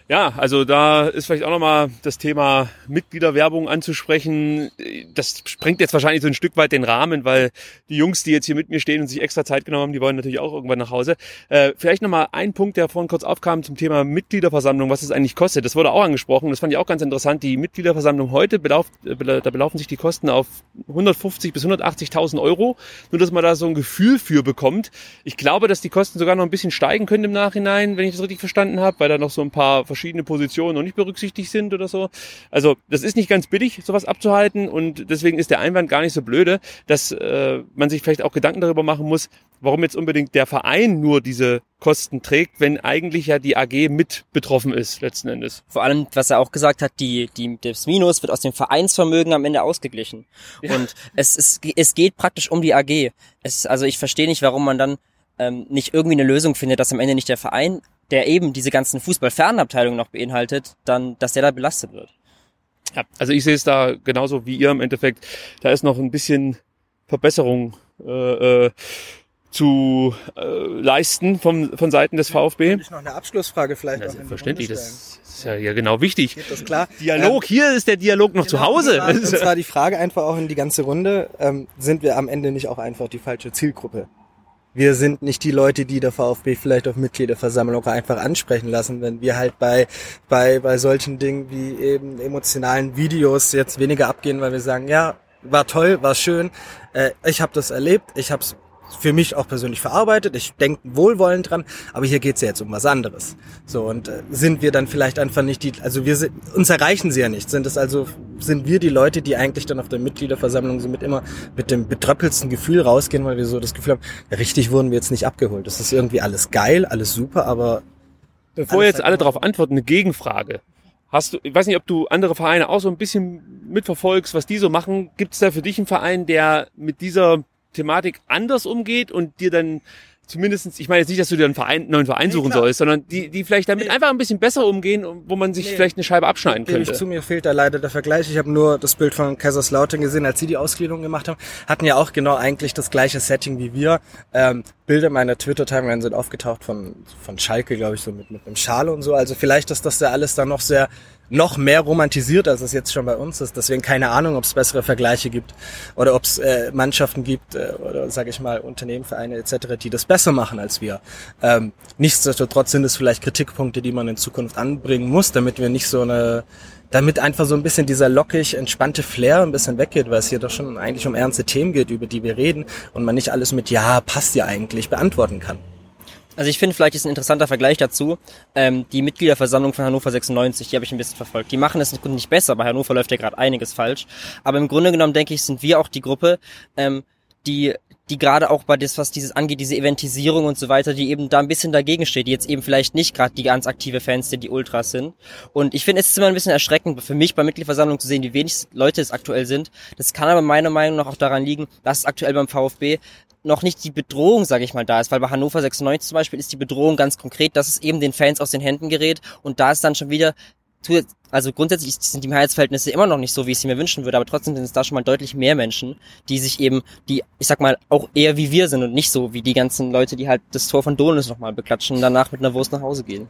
Ja, also da ist vielleicht auch nochmal das Thema Mitgliederwerbung anzusprechen. Das sprengt jetzt wahrscheinlich so ein Stück weit den Rahmen, weil die Jungs, die jetzt hier mit mir stehen und sich extra Zeit genommen haben, die wollen natürlich auch irgendwann nach Hause. Äh, vielleicht nochmal ein Punkt, der vorhin kurz aufkam zum Thema Mitgliederversammlung, was es eigentlich kostet. Das wurde auch angesprochen. Das fand ich auch ganz interessant. Die Mitgliederversammlung heute, belauft, äh, da belaufen sich die Kosten auf 150 bis 180.000 Euro. Nur, dass man da so ein Gefühl für bekommt. Ich glaube, dass die Kosten sogar noch ein bisschen steigen können im Nachhinein, wenn ich das richtig verstanden habe, weil da noch so ein paar verschiedene Positionen noch nicht berücksichtigt sind oder so. Also das ist nicht ganz billig, sowas abzuhalten und deswegen ist der Einwand gar nicht so blöde, dass äh, man sich vielleicht auch Gedanken darüber machen muss, warum jetzt unbedingt der Verein nur diese Kosten trägt, wenn eigentlich ja die AG mit betroffen ist letzten Endes. Vor allem, was er auch gesagt hat, die, die, das Minus wird aus dem Vereinsvermögen am Ende ausgeglichen. Ja. Und es, es, es geht praktisch um die AG. Es, also ich verstehe nicht, warum man dann ähm, nicht irgendwie eine Lösung findet, dass am Ende nicht der Verein der eben diese ganzen Fußballfernabteilungen noch beinhaltet, dann, dass der da belastet wird. Ja, also ich sehe es da genauso wie ihr im Endeffekt. Da ist noch ein bisschen Verbesserung äh, äh, zu äh, leisten vom, von Seiten des VfB. Ich noch eine Abschlussfrage vielleicht. Ja, stellen. das ist ja, ja genau wichtig. Geht das klar? Dialog, hier ist der Dialog noch zu Genau, Hause. (laughs) Und zwar die Frage einfach auch in die ganze Runde, ähm, sind wir am Ende nicht auch einfach die falsche Zielgruppe? Wir sind nicht die Leute, die der VfB vielleicht auf Mitgliederversammlung einfach ansprechen lassen, wenn wir halt bei, bei, bei solchen Dingen wie eben emotionalen Videos jetzt weniger abgehen, weil wir sagen, ja, war toll, war schön, äh, ich habe das erlebt, ich habe es für mich auch persönlich verarbeitet. Ich denke wohlwollend dran, aber hier geht's ja jetzt um was anderes. So und äh, sind wir dann vielleicht einfach nicht die, also wir sind, uns erreichen sie ja nicht. Sind es also sind wir die Leute, die eigentlich dann auf der Mitgliederversammlung so mit immer mit dem betröppelsten Gefühl rausgehen, weil wir so das Gefühl haben, richtig wurden wir jetzt nicht abgeholt. Das ist irgendwie alles geil, alles super, aber Bevor jetzt halt alle darauf antworten, eine Gegenfrage. Hast du, ich weiß nicht, ob du andere Vereine auch so ein bisschen mitverfolgst, was die so machen. Gibt es da für dich einen Verein, der mit dieser Thematik anders umgeht und dir dann zumindestens, ich meine jetzt nicht, dass du dir einen Verein, neuen Verein Nee, suchen klar. sollst, sondern die, die vielleicht damit einfach ein bisschen besser umgehen, wo man sich Nee. vielleicht eine Scheibe abschneiden Gebe ich könnte. zu, mir fehlt da leider der Vergleich. Ich habe nur das Bild von Kaiserslautern gesehen, als sie die Ausgliederung gemacht haben. Hatten ja auch genau eigentlich das gleiche Setting wie wir. Ähm, Bilder meiner Twitter-Timeline sind aufgetaucht von, von Schalke, glaube ich, so mit, mit einem Schal und so. Also vielleicht ist das ja alles da noch sehr noch mehr romantisiert, als es jetzt schon bei uns ist. Deswegen keine Ahnung, ob es bessere Vergleiche gibt oder ob es äh, Mannschaften gibt äh, oder sage ich mal Unternehmen, Vereine etc., die das besser machen als wir. Ähm, nichtsdestotrotz sind es vielleicht Kritikpunkte, die man in Zukunft anbringen muss, damit wir nicht so eine damit einfach so ein bisschen dieser lockig, entspannte Flair ein bisschen weggeht, weil es hier doch schon eigentlich um ernste Themen geht, über die wir reden und man nicht alles mit Ja, passt ja eigentlich beantworten kann. Also ich finde, vielleicht ist ein interessanter Vergleich dazu. Ähm, die Mitgliederversammlung von Hannover 96, die habe ich ein bisschen verfolgt. Die machen es nicht besser, bei Hannover läuft ja gerade einiges falsch. Aber im Grunde genommen, denke ich, sind wir auch die Gruppe, ähm, die die gerade auch bei das, was dieses angeht, diese Eventisierung und so weiter, die eben da ein bisschen dagegen steht, die jetzt eben vielleicht nicht gerade die ganz aktive Fans sind, die Ultras sind. Und ich finde, es ist immer ein bisschen erschreckend für mich bei Mitgliederversammlungen zu sehen, wie wenig Leute es aktuell sind. Das kann aber meiner Meinung nach auch daran liegen, dass es aktuell beim VfB noch nicht die Bedrohung, sage ich mal, da ist, weil bei Hannover 96 zum Beispiel ist die Bedrohung ganz konkret, dass es eben den Fans aus den Händen gerät und da ist dann schon wieder also grundsätzlich sind die Mehrheitsverhältnisse immer noch nicht so, wie ich sie mir wünschen würde, aber trotzdem sind es da schon mal deutlich mehr Menschen, die sich eben, die, ich sag mal, auch eher wie wir sind und nicht so wie die ganzen Leute, die halt das Tor von Donis nochmal beklatschen und danach mit einer Wurst nach Hause gehen.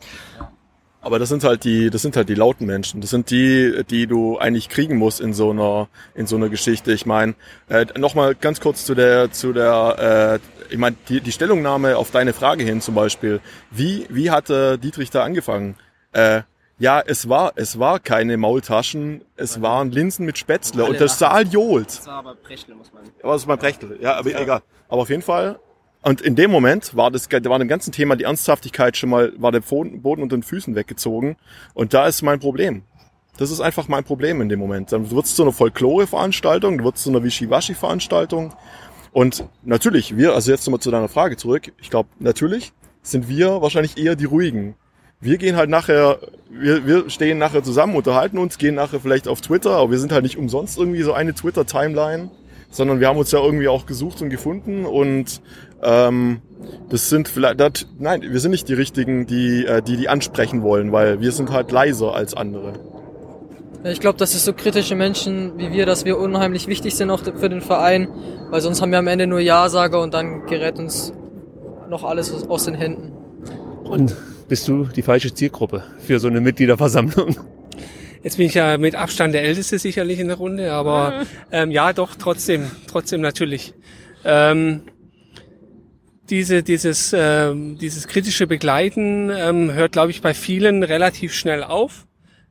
Aber das sind halt die, das sind halt die lauten Menschen. Das sind die, die du eigentlich kriegen musst in so einer, in so einer Geschichte. Ich meine, äh, nochmal ganz kurz zu der, zu der, äh, ich meine, die, die Stellungnahme auf deine Frage hin zum Beispiel. Wie, wie hatte Dietrich da angefangen? Äh, ja, es war, es war keine Maultaschen, es waren Linsen mit Spätzle und der Saal johlt. Das war aber Prechtle, muss man. Aber das ist mein Brechtel. Ja, aber egal. Aber auf jeden Fall. Und in dem Moment war das, da war dem ganzen Thema die Ernsthaftigkeit schon mal, war der Boden unter den Füßen weggezogen. Und da ist mein Problem. Das ist einfach mein Problem in dem Moment. Dann wird es zu einer Folklore-Veranstaltung, wird es zu einer Wischiwaschi-Veranstaltung. Und natürlich, wir, also jetzt nochmal zu deiner Frage zurück. Ich glaube, natürlich sind wir wahrscheinlich eher die Ruhigen. wir gehen halt nachher, wir, wir stehen nachher zusammen, unterhalten uns, gehen nachher vielleicht auf Twitter, aber wir sind halt nicht umsonst irgendwie so eine Twitter-Timeline, sondern wir haben uns ja irgendwie auch gesucht und gefunden und ähm, das sind vielleicht, das, nein, wir sind nicht die richtigen, die, äh, die die ansprechen wollen, weil wir sind halt leiser als andere. Ich glaube, das ist so kritische Menschen wie wir, dass wir unheimlich wichtig sind auch für den Verein, weil sonst haben wir am Ende nur Ja-Sager und dann gerät uns noch alles aus den Händen. Und bist du die falsche Zielgruppe für so eine Mitgliederversammlung? Jetzt bin ich ja mit Abstand der Älteste sicherlich in der Runde, aber ähm, ja, doch, trotzdem, trotzdem natürlich. Ähm, diese, dieses, ähm, dieses kritische Begleiten ähm, hört, glaube ich, bei vielen relativ schnell auf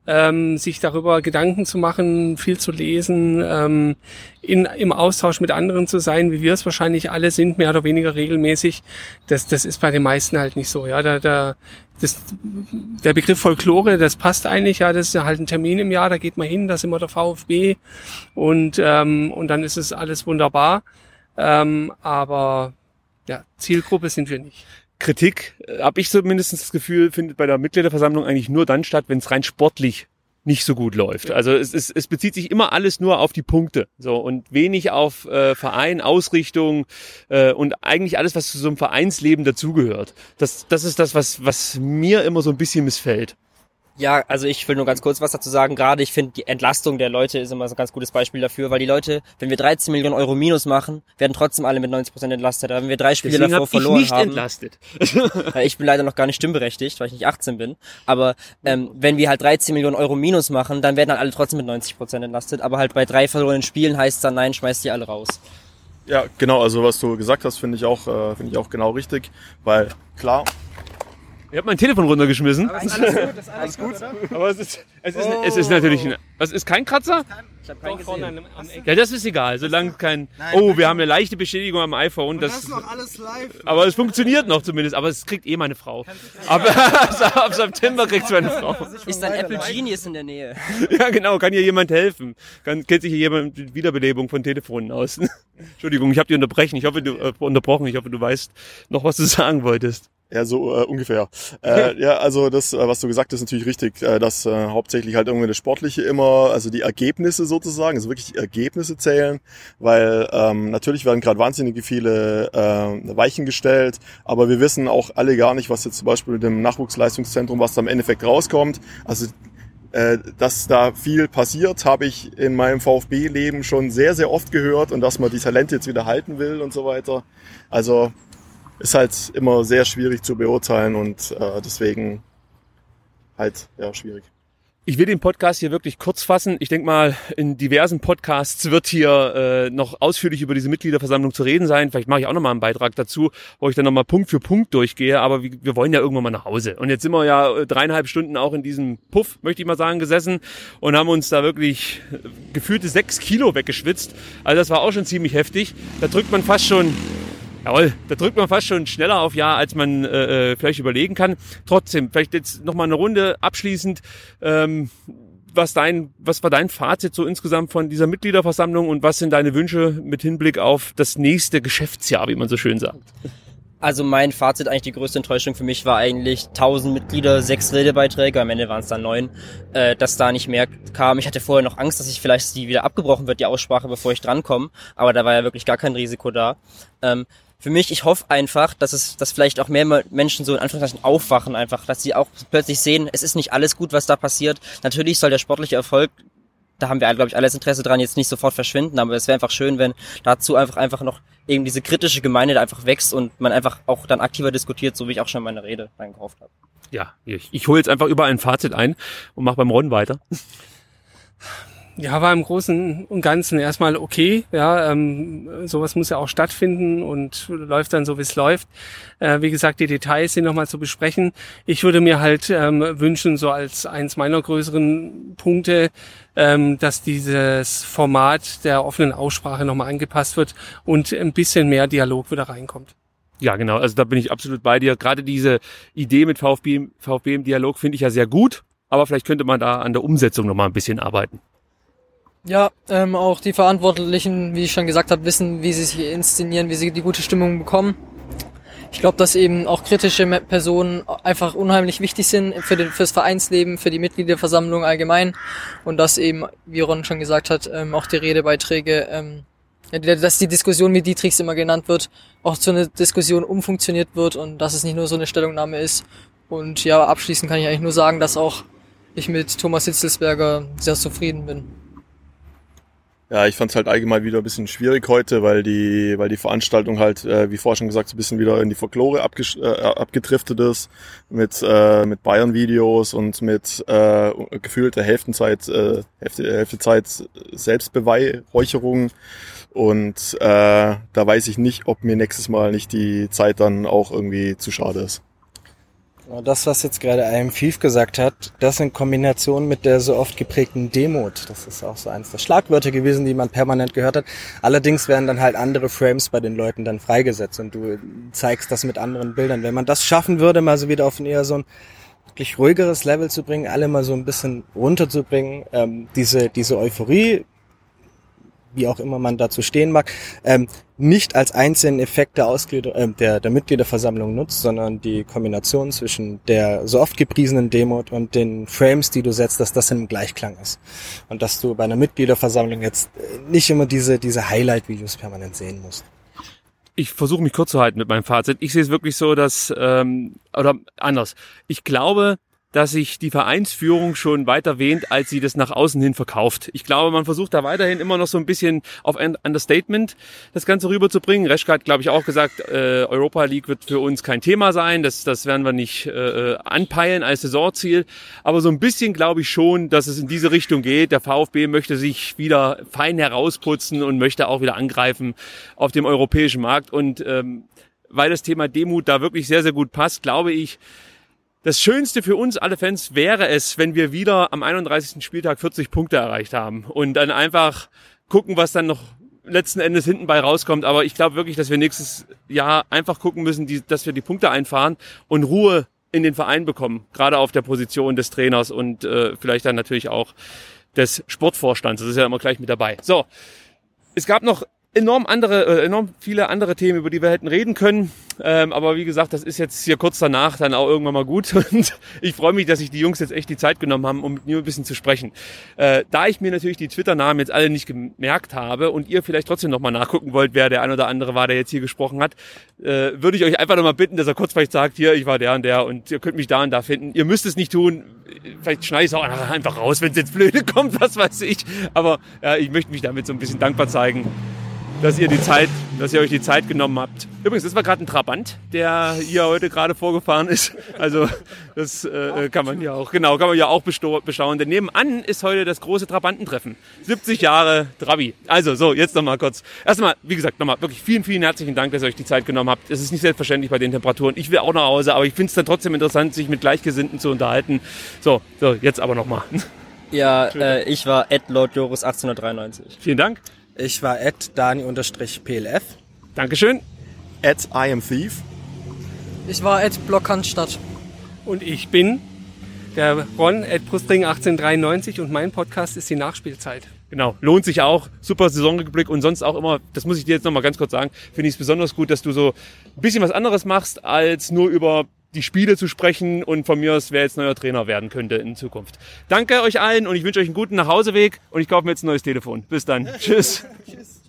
ähm, sich darüber Gedanken zu machen, viel zu lesen, ähm, in, im Austausch mit anderen zu sein, wie wir es wahrscheinlich alle sind, mehr oder weniger regelmäßig. Das, das ist bei den meisten halt nicht so. Ja, da, da, das, der Begriff Folklore, das passt eigentlich. Ja, das ist halt ein Termin im Jahr, da geht man hin, da sind wir der VfB und ähm, und dann ist es alles wunderbar. Ähm, aber ja, Zielgruppe sind wir nicht. Kritik, äh, habe ich zumindest das Gefühl, findet bei der Mitgliederversammlung eigentlich nur dann statt, wenn es rein sportlich nicht so gut läuft. Also es, es, es bezieht sich immer alles nur auf die Punkte so und wenig auf äh, Verein, Ausrichtung äh, und eigentlich alles, was zu so einem Vereinsleben dazugehört. Das, das ist das, was, was mir immer so ein bisschen missfällt. Ja, also ich will nur ganz kurz was dazu sagen. Gerade ich finde, die Entlastung der Leute ist immer so ein ganz gutes Beispiel dafür, weil die Leute, wenn wir 13 Millionen Euro Minus machen, werden trotzdem alle mit 90 Prozent entlastet. Da wenn wir drei Spiele Deswegen davor hab verloren ich nicht haben. entlastet. (laughs) Ich bin leider noch gar nicht stimmberechtigt, weil ich nicht 18 bin. Aber ähm, wenn wir halt 13 Millionen Euro Minus machen, dann werden dann alle trotzdem mit 90 Prozent entlastet. Aber halt bei drei verlorenen Spielen heißt es dann, nein, schmeißt die alle raus. Ja, genau, also was du gesagt hast, finde ich auch, äh, finde ich auch genau richtig, weil klar, Ich habe mein Telefon runtergeschmissen. Aber ist alles gut, ist alles gut. Aber es ist, es ist, es ist natürlich ein, was ist kein Kratzer? Ich habe keinen gesehen. am, am Eck. Ja, das ist egal, solange kein, Nein, oh, nein. wir haben eine leichte Beschädigung am iPhone, Das das, ist noch alles live. aber es funktioniert noch zumindest, aber es kriegt eh meine Frau. Aber (laughs) ab September kriegt meine Frau. Ist ein Apple Genius in der Nähe. (laughs) Ja, genau, kann hier jemand helfen? Kann, kennt sich hier jemand mit Wiederbelebung von Telefonen aus? (laughs) Entschuldigung, ich habe dich unterbrechen. Ich hoffe, du äh, unterbrochen. Ich hoffe, du weißt noch, was du sagen wolltest. Ja, so äh, ungefähr. Äh, (laughs) ja, also das, äh, was du gesagt hast, ist natürlich richtig, äh, dass äh, hauptsächlich halt irgendwie das Sportliche immer, also die Ergebnisse sozusagen, also wirklich die Ergebnisse zählen, weil ähm, natürlich werden gerade wahnsinnige viele äh, Weichen gestellt, aber wir wissen auch alle gar nicht, was jetzt zum Beispiel mit dem Nachwuchsleistungszentrum, was da im Endeffekt rauskommt. Also äh, dass da viel passiert, habe ich in meinem VfB-Leben schon sehr, sehr oft gehört und dass man die Talente jetzt wieder halten will und so weiter. Also ist halt immer sehr schwierig zu beurteilen und äh, deswegen halt ja schwierig. Ich will den Podcast hier wirklich kurz fassen. Ich denke mal, in diversen Podcasts wird hier äh, noch ausführlich über diese Mitgliederversammlung zu reden sein. Vielleicht mache ich auch noch mal einen Beitrag dazu, wo ich dann noch mal Punkt für Punkt durchgehe. Aber wir, wir wollen ja irgendwann mal nach Hause. Und jetzt sind wir ja äh, dreieinhalb Stunden auch in diesem Puff, möchte ich mal sagen, gesessen und haben uns da wirklich äh, gefühlte sechs Kilo weggeschwitzt. Also das war auch schon ziemlich heftig. Da drückt man fast schon Jawohl, da drückt man fast schon schneller auf Ja, als man äh, äh, vielleicht überlegen kann. Trotzdem, vielleicht jetzt noch mal eine Runde abschließend. Ähm, was dein, was war dein Fazit so insgesamt von dieser Mitgliederversammlung und was sind deine Wünsche mit Hinblick auf das nächste Geschäftsjahr, wie man so schön sagt? Also mein Fazit, eigentlich die größte Enttäuschung für mich war eigentlich 1000 Mitglieder, sechs Redebeiträge, am Ende waren es dann neun, äh, dass da nicht mehr kam. Ich hatte vorher noch Angst, dass ich vielleicht die wieder abgebrochen wird, die Aussprache, bevor ich drankomme, aber da war ja wirklich gar kein Risiko da. Ähm, für mich, ich hoffe einfach, dass es, dass vielleicht auch mehr Menschen so in Anführungszeichen aufwachen einfach, dass sie auch plötzlich sehen, es ist nicht alles gut, was da passiert. Natürlich soll der sportliche Erfolg da haben wir, glaube ich, alles Interesse dran, jetzt nicht sofort verschwinden, aber es wäre einfach schön, wenn dazu einfach einfach noch eben diese kritische Gemeinde einfach wächst und man einfach auch dann aktiver diskutiert, so wie ich auch schon meine Rede reingekauft habe. Ja, ich, ich hole jetzt einfach überall ein Fazit ein und mache beim Ron weiter. Ja, war im Großen und Ganzen erstmal okay. Ja, ähm, sowas muss ja auch stattfinden und läuft dann so, wie es läuft. Äh, wie gesagt, die Details sind nochmal zu besprechen. Ich würde mir halt ähm, wünschen, so als eins meiner größeren Punkte, ähm, dass dieses Format der offenen Aussprache nochmal angepasst wird und ein bisschen mehr Dialog wieder reinkommt. Ja, genau. Also da bin ich absolut bei dir. Gerade diese Idee mit VfB, VfB im Dialog finde ich ja sehr gut. Aber vielleicht könnte man da an der Umsetzung nochmal ein bisschen arbeiten. Ja, ähm, auch die Verantwortlichen, wie ich schon gesagt habe, wissen, wie sie sich inszenieren, wie sie die gute Stimmung bekommen. ich glaube, dass eben auch kritische Personen einfach unheimlich wichtig sind für den, fürs Vereinsleben, für die Mitgliederversammlung allgemein und dass eben, wie Ron schon gesagt hat, ähm, auch die Redebeiträge, ähm, dass die Diskussion, wie Dietrichs immer genannt wird, auch zu einer Diskussion umfunktioniert wird und dass es nicht nur so eine Stellungnahme ist. Und ja, abschließend kann ich eigentlich nur sagen, dass auch ich mit Thomas Hitzelsberger sehr zufrieden bin. Ja, ich fand es halt allgemein wieder ein bisschen schwierig heute, weil die, weil die Veranstaltung halt, äh, wie vorher schon gesagt, so ein bisschen wieder in die Folklore abges äh, abgedriftet ist, mit, äh, mit Bayern-Videos und mit äh, gefühlter Hälftenzeit, äh, Hälfte, Hälftezeit Selbstbeweihräucherung. Und äh, da weiß ich nicht, ob mir nächstes Mal nicht die Zeit dann auch irgendwie zu schade ist. Das, was jetzt gerade IM Thief gesagt hat, das in Kombination mit der so oft geprägten Demut, das ist auch so eins der Schlagwörter gewesen, die man permanent gehört hat. Allerdings werden dann halt andere Frames bei den Leuten dann freigesetzt und du zeigst das mit anderen Bildern. Wenn man das schaffen würde, mal so wieder auf ein eher so ein wirklich ruhigeres Level zu bringen, alle mal so ein bisschen runterzubringen, ähm, diese, diese Euphorie, wie auch immer man dazu stehen mag, ähm, nicht als einzelnen Effekt der, Ausglieder, äh, der, der Mitgliederversammlung nutzt, sondern die Kombination zwischen der so oft gepriesenen Demut und den Frames, die du setzt, dass das im Gleichklang ist. Und dass du bei einer Mitgliederversammlung jetzt äh, nicht immer diese, diese Highlight-Videos permanent sehen musst ich versuche mich kurz zu halten mit meinem Fazit. Ich sehe es wirklich so, dass, ähm, oder anders. Ich glaube, dass sich die Vereinsführung schon weiter wähnt, als sie das nach außen hin verkauft. Ich glaube, man versucht da weiterhin immer noch so ein bisschen auf ein Understatement das Ganze rüberzubringen. Reschke hat, glaube ich, auch gesagt, äh, Europa League wird für uns kein Thema sein. Das, das werden wir nicht äh, anpeilen als Saisonziel. Aber so ein bisschen glaube ich schon, dass es in diese Richtung geht. Der VfB möchte sich wieder fein herausputzen und möchte auch wieder angreifen auf dem europäischen Markt. Und ähm, weil das Thema Demut da wirklich sehr, sehr gut passt, glaube ich, das Schönste für uns alle Fans wäre es, wenn wir wieder am 31. Spieltag 40 Punkte erreicht haben und dann einfach gucken, was dann noch letzten Endes hinten bei rauskommt. Aber ich glaube wirklich, dass wir nächstes Jahr einfach gucken müssen, die, dass wir die Punkte einfahren und Ruhe in den Verein bekommen, gerade auf der Position des Trainers und äh, vielleicht dann natürlich auch des Sportvorstands. Das ist ja immer gleich mit dabei. So, es gab noch enorm andere, äh, enorm viele andere Themen, über die wir hätten reden können. Ähm, aber wie gesagt, das ist jetzt hier kurz danach dann auch irgendwann mal gut. (laughs) Und ich freue mich, dass sich die Jungs jetzt echt die Zeit genommen haben, um mit mir ein bisschen zu sprechen. Äh, da ich mir natürlich die Twitter-Namen jetzt alle nicht gemerkt habe und ihr vielleicht trotzdem nochmal nachgucken wollt, wer der ein oder andere war, der jetzt hier gesprochen hat, äh, würde ich euch einfach nochmal bitten, dass er kurz vielleicht sagt, hier, ich war der und der und ihr könnt mich da und da finden. Ihr müsst es nicht tun. Vielleicht schneide ich es auch einfach raus, wenn es jetzt blöde (laughs) kommt, was weiß ich. Aber ja, ich möchte mich damit so ein bisschen dankbar zeigen dass ihr die Zeit, dass ihr euch die Zeit genommen habt. Übrigens, das war gerade ein Trabant, der hier heute gerade vorgefahren ist. Also das äh, kann man ja auch, genau, kann man ja auch beschauen. Denn nebenan ist heute das große Trabantentreffen. 70 Jahre Trabi. Also so, jetzt nochmal kurz. Erstmal, wie gesagt, nochmal wirklich vielen, vielen herzlichen Dank, dass ihr euch die Zeit genommen habt. Es ist nicht selbstverständlich bei den Temperaturen. Ich will auch nach Hause, aber ich finde es dann trotzdem interessant, sich mit Gleichgesinnten zu unterhalten. So, so jetzt aber nochmal. Ja, äh, ich war Ed Lord Joris 1893. Vielen Dank. Ich war at Dani-PLF. Dankeschön. At I am Thief. Ich war at Blockhandstadt. Und ich bin der Ron at Brustring 1893 und mein Podcast ist die Nachspielzeit. Genau, lohnt sich auch. Super Saisonrückblick und sonst auch immer, das muss ich dir jetzt nochmal ganz kurz sagen, finde ich es besonders gut, dass du so ein bisschen was anderes machst, als nur über die Spiele zu sprechen und von mir aus, wer jetzt neuer Trainer werden könnte in Zukunft. Danke euch allen und ich wünsche euch einen guten Nachhauseweg und ich kaufe mir jetzt ein neues Telefon. Bis dann. (laughs) Tschüss. Tschüss.